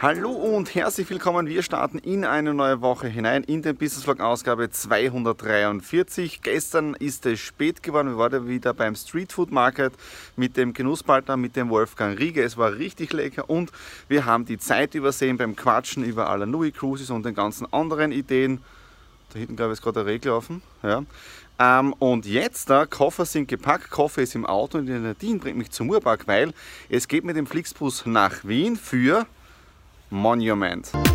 Hallo und herzlich willkommen. Wir starten in eine neue Woche hinein in den Business Vlog Ausgabe 243. Gestern ist es spät geworden. Wir waren wieder beim Street Food Market mit dem Genusspartner, mit dem Wolfgang Riege. Es war richtig lecker und wir haben die Zeit übersehen beim Quatschen über Alanui Cruises und den ganzen anderen Ideen. Da hinten, glaube ich, ist gerade der Regel offen. Ja. Ähm, und jetzt, da, Koffer sind gepackt, Koffer ist im Auto und die Nadine bringt mich zum Murpark, weil es geht mit dem Flixbus nach Wien für Monument.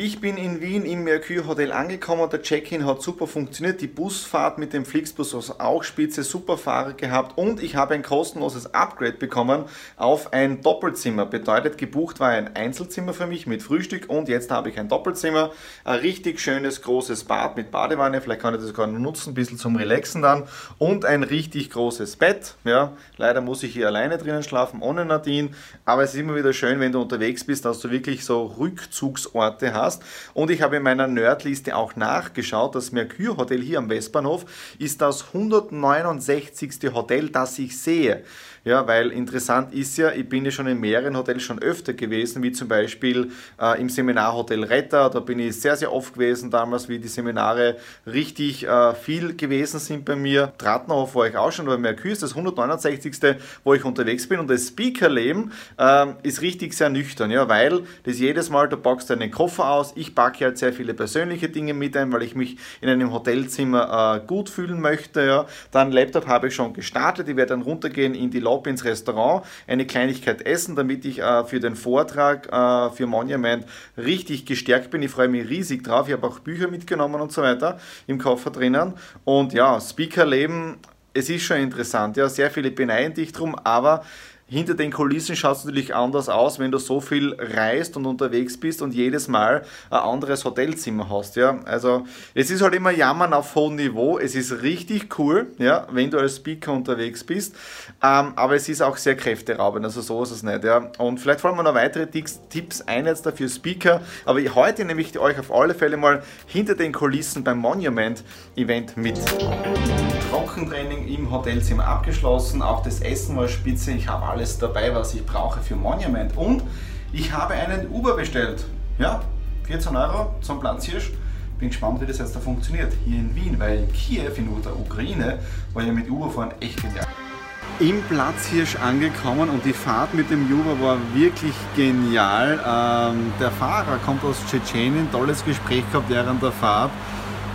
Ich bin in Wien im Mercure Hotel angekommen. Der Check-in hat super funktioniert. Die Busfahrt mit dem Flixbus war auch spitze, super Fahrer gehabt und ich habe ein kostenloses Upgrade bekommen auf ein Doppelzimmer. Bedeutet, gebucht war ein Einzelzimmer für mich mit Frühstück und jetzt habe ich ein Doppelzimmer. Ein richtig schönes großes Bad mit Badewanne. Vielleicht kann ich das sogar nutzen, ein bisschen zum Relaxen dann. Und ein richtig großes Bett. Ja, leider muss ich hier alleine drinnen schlafen, ohne Nadine. Aber es ist immer wieder schön, wenn du unterwegs bist, dass du wirklich so Rückzugsorte hast hast. Und ich habe in meiner Nerdliste auch nachgeschaut, das Mercure Hotel hier am Westbahnhof ist das 169. Hotel, das ich sehe. Ja, weil interessant ist ja, ich bin ja schon in mehreren Hotels schon öfter gewesen, wie zum Beispiel äh, im Seminarhotel Retter. Da bin ich sehr, sehr oft gewesen damals, wie die Seminare richtig äh, viel gewesen sind bei mir. Trattenhof war ich auch schon, aber Mercure ist das 169. wo ich unterwegs bin. Und das Speakerleben äh, ist richtig sehr nüchtern, ja, weil das jedes Mal, du packst deinen Koffer aus. Ich packe halt sehr viele persönliche Dinge mit ein, weil ich mich in einem Hotelzimmer äh, gut fühlen möchte. Ja. Dann Laptop habe ich schon gestartet. Ich werde dann runtergehen in die Lobby ins Restaurant, eine Kleinigkeit essen, damit ich äh, für den Vortrag äh, für Monument richtig gestärkt bin. Ich freue mich riesig drauf. Ich habe auch Bücher mitgenommen und so weiter im Koffer drinnen. Und ja, Speaker-Leben, es ist schon interessant. Ja, sehr viele beneiden dich drum, aber hinter den Kulissen schaut es natürlich anders aus, wenn du so viel reist und unterwegs bist und jedes Mal ein anderes Hotelzimmer hast. Ja? Also es ist halt immer Jammern auf hohem Niveau. Es ist richtig cool, ja, wenn du als Speaker unterwegs bist, ähm, aber es ist auch sehr kräfteraubend. Also so ist es nicht. Ja? Und vielleicht fallen mir noch weitere Tipps ein jetzt dafür Speaker. Aber heute nehme ich euch auf alle Fälle mal hinter den Kulissen beim Monument Event mit. Trockentraining im Hotelzimmer abgeschlossen. Auch das Essen war spitze. Ich habe alles dabei, was ich brauche für Monument. Und ich habe einen Uber bestellt. Ja, 14 Euro zum Platzhirsch. Bin gespannt, wie das jetzt da funktioniert. Hier in Wien, weil Kiew, in der Ukraine, war ja mit Uber fahren echt genial. Im Platzhirsch angekommen und die Fahrt mit dem Uber war wirklich genial. Ähm, der Fahrer kommt aus Tschetschenien, tolles Gespräch gehabt während der Fahrt.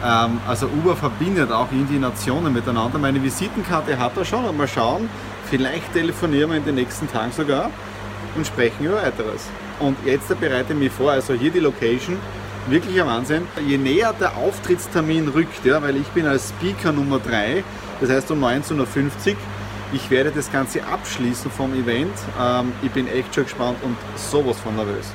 Ähm, also Uber verbindet auch irgendwie Nationen miteinander. Meine Visitenkarte hat er schon und mal schauen, vielleicht telefonieren wir in den nächsten Tagen sogar und sprechen über weiteres. Und jetzt bereite ich mich vor, also hier die Location, wirklich ein Wahnsinn. Je näher der Auftrittstermin rückt, ja, weil ich bin als Speaker Nummer 3, das heißt um 19.50 Uhr, ich werde das Ganze abschließen vom Event. Ähm, ich bin echt schon gespannt und sowas von nervös.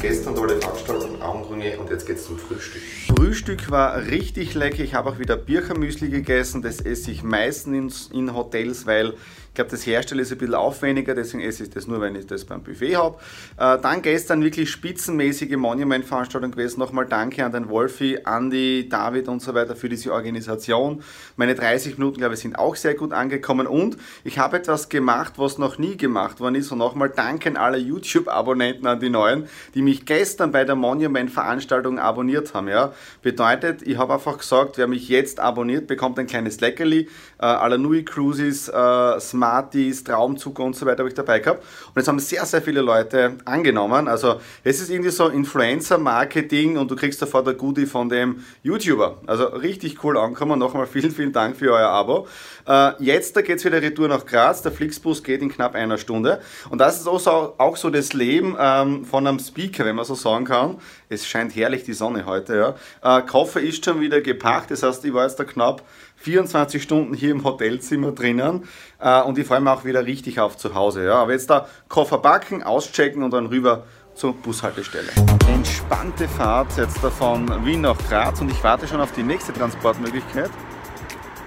Gestern tolle Veranstaltung, Augenringe und jetzt geht's zum Frühstück. Frühstück war richtig lecker. Ich habe auch wieder Birchermüsli gegessen. Das esse ich meistens in, in Hotels, weil glaube, das Herstellen ist ein bisschen aufwendiger, deswegen esse ich das nur, wenn ich das beim Buffet habe. Äh, dann gestern wirklich spitzenmäßige Monument-Veranstaltung gewesen. Nochmal danke an den Wolfi, Andy, David und so weiter für diese Organisation. Meine 30 Minuten, glaube ich, sind auch sehr gut angekommen und ich habe etwas gemacht, was noch nie gemacht worden ist. Und nochmal danke an alle YouTube-Abonnenten, an die neuen, die mich gestern bei der Monument-Veranstaltung abonniert haben. Ja? Bedeutet, ich habe einfach gesagt, wer mich jetzt abonniert, bekommt ein kleines Leckerli. Äh, Alanui Cruises, äh, Smart Smarties, Traumzucker und so weiter habe ich dabei gehabt. Und es haben sehr, sehr viele Leute angenommen. Also es ist irgendwie so Influencer-Marketing und du kriegst sofort ein Goodie von dem YouTuber. Also richtig cool angekommen. Nochmal vielen, vielen Dank für euer Abo. Äh, jetzt da geht es wieder retour nach Graz. Der Flixbus geht in knapp einer Stunde. Und das ist auch so, auch so das Leben ähm, von einem Speaker, wenn man so sagen kann. Es scheint herrlich die Sonne heute. Ja. Äh, Koffer ist schon wieder gepackt. Das heißt, ich war jetzt da knapp 24 Stunden hier im Hotelzimmer drinnen äh, und ich freue mich auch wieder richtig auf zu Hause. Ja. Aber jetzt da Koffer backen, auschecken und dann rüber zur Bushaltestelle. Entspannte Fahrt jetzt da von Wien nach Graz und ich warte schon auf die nächste Transportmöglichkeit.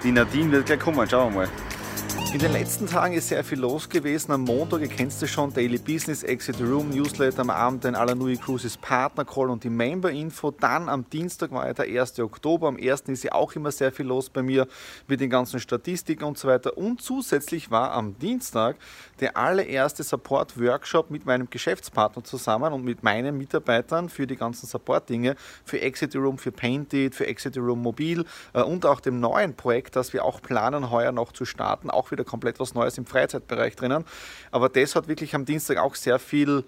Die Nadine wird gleich kommen, schauen wir mal. In den letzten Tagen ist sehr viel los gewesen. Am Montag, ihr kennt es schon, Daily Business, Exit Room, Newsletter, am Abend den Alanui Cruises Partner Call und die Member Info. Dann am Dienstag war ja der 1. Oktober. Am 1. ist ja auch immer sehr viel los bei mir mit den ganzen Statistiken und so weiter. Und zusätzlich war am Dienstag der allererste Support-Workshop mit meinem Geschäftspartner zusammen und mit meinen Mitarbeitern für die ganzen Support-Dinge, für Exit Room, für Painted, für Exit Room Mobil äh, und auch dem neuen Projekt, das wir auch planen, heuer noch zu starten, auch wieder komplett was Neues im Freizeitbereich drinnen. Aber das hat wirklich am Dienstag auch sehr viel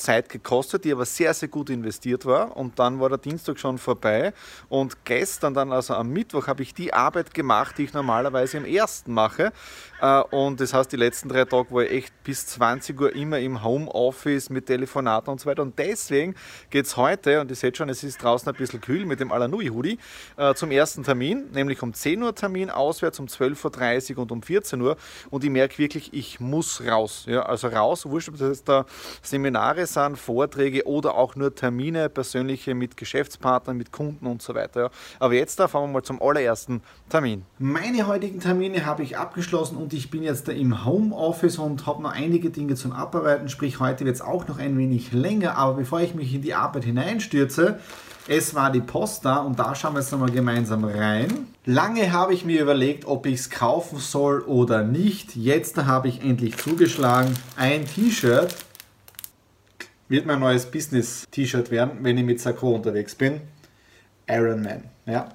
Zeit gekostet, die aber sehr, sehr gut investiert war. Und dann war der Dienstag schon vorbei. Und gestern dann, also am Mittwoch, habe ich die Arbeit gemacht, die ich normalerweise am ersten mache. Äh, und das heißt, die letzten drei Tage war ich echt bis 20 Uhr immer im Homeoffice mit Telefonaten und so weiter. Und deswegen geht es heute, und ihr seht schon, es ist draußen ein bisschen kühl mit dem Alanui-Hoodie, äh, zum ersten Termin, nämlich um 10 Uhr Termin auswärts, um 12.30 Uhr und um 14 Uhr. Und ich merke wirklich, ich muss raus. Ja, also raus, wurscht, ob das da Seminare sind, Vorträge oder auch nur Termine, persönliche mit Geschäftspartnern, mit Kunden und so weiter. Aber jetzt da fahren wir mal zum allerersten Termin. Meine heutigen Termine habe ich abgeschlossen und ich bin jetzt im Homeoffice und habe noch einige Dinge zum Abarbeiten, sprich heute wird es auch noch ein wenig länger, aber bevor ich mich in die Arbeit hineinstürze, es war die Post da und da schauen wir jetzt nochmal gemeinsam rein. Lange habe ich mir überlegt, ob ich es kaufen soll oder nicht. Jetzt habe ich endlich zugeschlagen. Ein T-Shirt wird mein neues Business-T-Shirt werden, wenn ich mit Sakko unterwegs bin. Iron Man. Ja.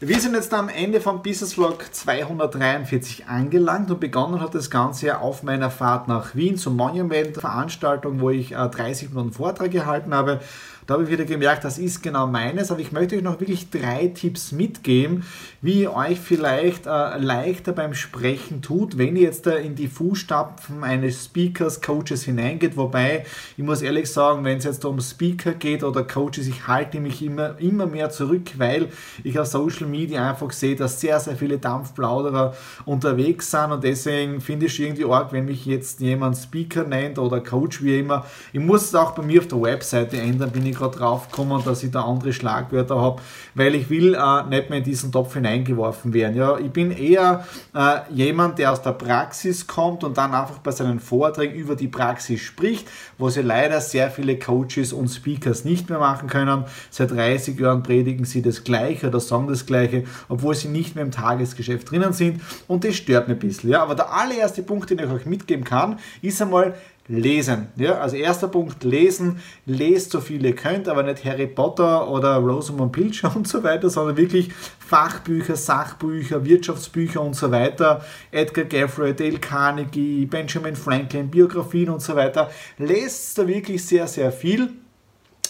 Wir sind jetzt am Ende vom Business Vlog 243 angelangt und begonnen hat das Ganze auf meiner Fahrt nach Wien zur Monument-Veranstaltung, wo ich 30 äh, Minuten Vortrag gehalten habe. Da habe ich wieder gemerkt, das ist genau meines, aber ich möchte euch noch wirklich drei Tipps mitgeben, wie ihr euch vielleicht äh, leichter beim Sprechen tut, wenn ihr jetzt äh, in die Fußstapfen eines Speakers, Coaches hineingeht. Wobei, ich muss ehrlich sagen, wenn es jetzt um Speaker geht oder Coaches, ich halte mich immer, immer mehr zurück, weil ich auf Social Media einfach sehe, dass sehr, sehr viele Dampfplauderer unterwegs sind und deswegen finde ich es irgendwie arg, wenn mich jetzt jemand Speaker nennt oder Coach, wie immer. Ich muss es auch bei mir auf der Webseite ändern, bin ich gerade drauf gekommen, dass ich da andere Schlagwörter habe, weil ich will äh, nicht mehr in diesen Topf hineingeworfen werden. Ja, ich bin eher äh, jemand, der aus der Praxis kommt und dann einfach bei seinen Vorträgen über die Praxis spricht, wo sie leider sehr viele Coaches und Speakers nicht mehr machen können. Seit 30 Jahren predigen sie das Gleiche oder sagen das Gleiche, obwohl sie nicht mehr im Tagesgeschäft drinnen sind und das stört mich ein bisschen. Ja, aber der allererste Punkt, den ich euch mitgeben kann, ist einmal lesen. Ja, also erster Punkt, lesen. Lest so viel ihr könnt, aber nicht Harry Potter oder Rosamund Pilcher und so weiter, sondern wirklich Fachbücher, Sachbücher, Wirtschaftsbücher und so weiter. Edgar Gaffrey, Dale Carnegie, Benjamin Franklin, Biografien und so weiter. Lest da wirklich sehr, sehr viel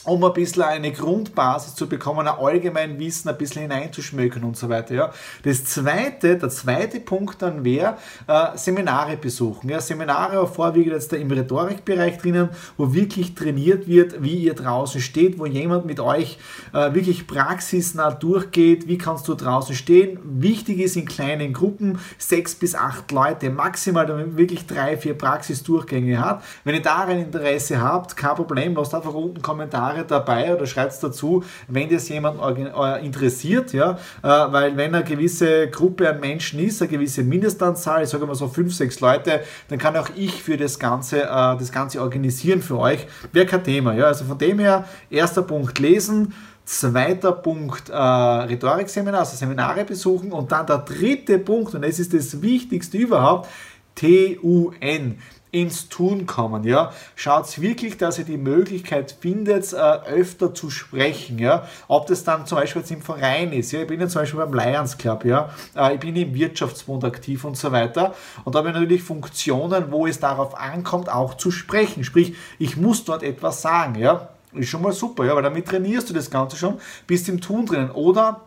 um ein bisschen eine Grundbasis zu bekommen, ein allgemein Wissen ein bisschen hineinzuschmökern und so weiter. Ja. Das zweite, der zweite Punkt dann wäre äh, Seminare besuchen. Ja. Seminare vorwiegend jetzt da im Rhetorikbereich drinnen, wo wirklich trainiert wird, wie ihr draußen steht, wo jemand mit euch äh, wirklich praxisnah durchgeht, wie kannst du draußen stehen. Wichtig ist in kleinen Gruppen, sechs bis acht Leute maximal, damit man wirklich drei, vier Praxisdurchgänge hat. Wenn ihr daran Interesse habt, kein Problem, lasst einfach unten Kommentare Kommentare dabei oder schreibt es dazu, wenn das jemand äh, interessiert, ja, äh, weil wenn eine gewisse Gruppe an Menschen ist, eine gewisse Mindestanzahl, ich sage mal so fünf, sechs Leute, dann kann auch ich für das Ganze, äh, das Ganze organisieren für euch. Wäre kein Thema, ja, also von dem her, erster Punkt lesen, Zweiter Punkt äh, Rhetorikseminar, also Seminare besuchen. Und dann der dritte Punkt, und das ist das Wichtigste überhaupt, TUN. Ins Tun kommen. Ja? Schaut wirklich, dass ihr die Möglichkeit findet, äh, öfter zu sprechen. Ja? Ob das dann zum Beispiel jetzt im Verein ist. Ja? Ich bin ja zum Beispiel beim Lions Club, ja? Äh, ich bin im Wirtschaftsbund aktiv und so weiter. Und da habe ich natürlich Funktionen, wo es darauf ankommt, auch zu sprechen. Sprich, ich muss dort etwas sagen. Ja? Ist schon mal super, ja, weil damit trainierst du das Ganze schon, bist im Tun drinnen. Oder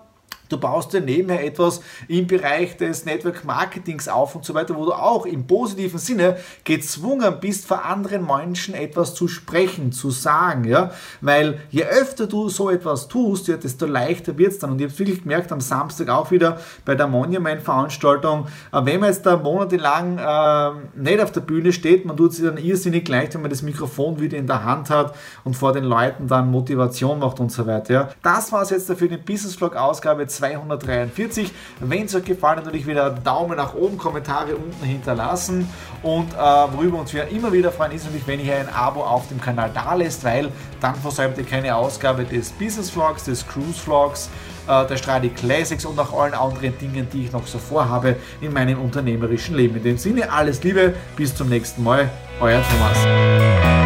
Du baust dir nebenher etwas im Bereich des Network Marketings auf und so weiter, wo du auch im positiven Sinne gezwungen bist, vor anderen Menschen etwas zu sprechen, zu sagen, ja, weil je öfter du so etwas tust, ja, desto leichter wird es dann. Und ich habe wirklich gemerkt, am Samstag auch wieder bei der Monument-Veranstaltung, äh, wenn man jetzt da monatelang äh, nicht auf der Bühne steht, man tut sich dann irrsinnig leicht, wenn man das Mikrofon wieder in der Hand hat und vor den Leuten dann Motivation macht und so weiter. Ja. Das war es jetzt für den Business Vlog Ausgabe 2 243. Wenn es euch gefallen hat, natürlich wieder Daumen nach oben, Kommentare unten hinterlassen. Und äh, worüber uns wir immer wieder freuen, ist natürlich, wenn ihr ein Abo auf dem Kanal da lässt, weil dann versäumt ihr keine Ausgabe des Business Vlogs, des Cruise Vlogs, äh, der Stradi Classics und auch allen anderen Dingen, die ich noch so vorhabe in meinem unternehmerischen Leben. In dem Sinne, alles Liebe, bis zum nächsten Mal, euer Thomas.